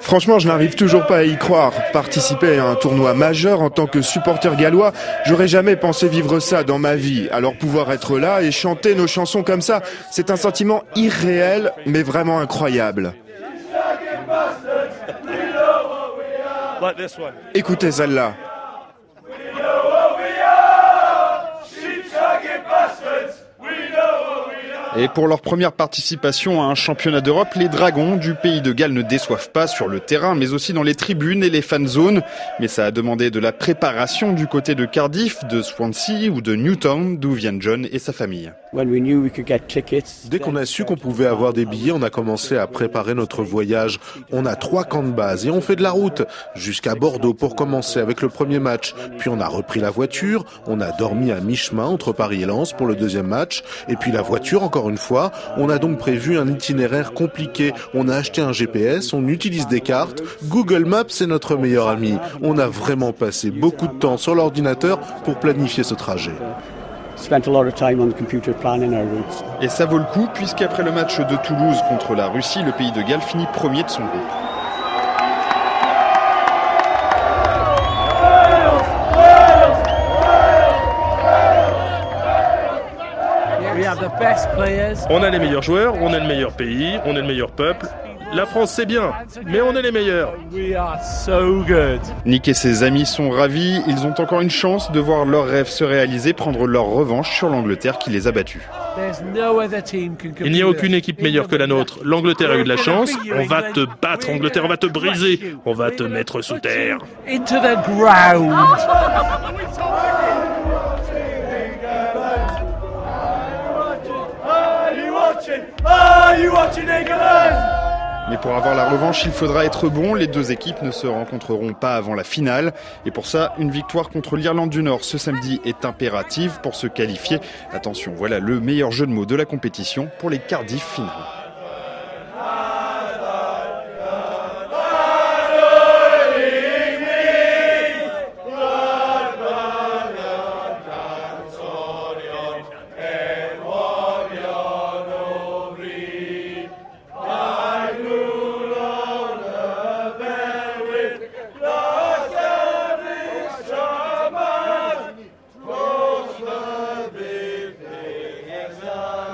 Franchement, je n'arrive toujours pas à y croire. Participer à un tournoi majeur en tant que supporter gallois, j'aurais jamais pensé vivre ça dans ma vie. Alors pouvoir être là et chanter nos chansons comme ça, c'est un sentiment irréel, mais vraiment incroyable. Écoutez celle-là. Et pour leur première participation à un championnat d'Europe, les Dragons du pays de Galles ne déçoivent pas sur le terrain, mais aussi dans les tribunes et les fan zones. Mais ça a demandé de la préparation du côté de Cardiff, de Swansea ou de Newtown, d'où viennent John et sa famille. Dès qu'on a su qu'on pouvait avoir des billets, on a commencé à préparer notre voyage. On a trois camps de base et on fait de la route jusqu'à Bordeaux pour commencer avec le premier match. Puis on a repris la voiture, on a dormi à mi-chemin entre Paris et Lens pour le deuxième match. Et puis la voiture, encore une fois, on a donc prévu un itinéraire compliqué. On a acheté un GPS, on utilise des cartes. Google Maps est notre meilleur ami. On a vraiment passé beaucoup de temps sur l'ordinateur pour planifier ce trajet. Et ça vaut le coup puisqu'après le match de Toulouse contre la Russie, le pays de Galles finit premier de son groupe. On a les meilleurs joueurs, on est le meilleur pays, on est le meilleur peuple. La France c'est bien, mais on est les meilleurs. Nick et ses amis sont ravis, ils ont encore une chance de voir leur rêve se réaliser, prendre leur revanche sur l'Angleterre qui les a battus. Il n'y a aucune équipe meilleure que la nôtre. L'Angleterre a eu de la chance. On va te battre, Angleterre, on va te briser. On va te mettre sous terre. Mais pour avoir la revanche, il faudra être bon. Les deux équipes ne se rencontreront pas avant la finale. Et pour ça, une victoire contre l'Irlande du Nord ce samedi est impérative pour se qualifier. Attention, voilà le meilleur jeu de mots de la compétition pour les Cardiff finales. Christ.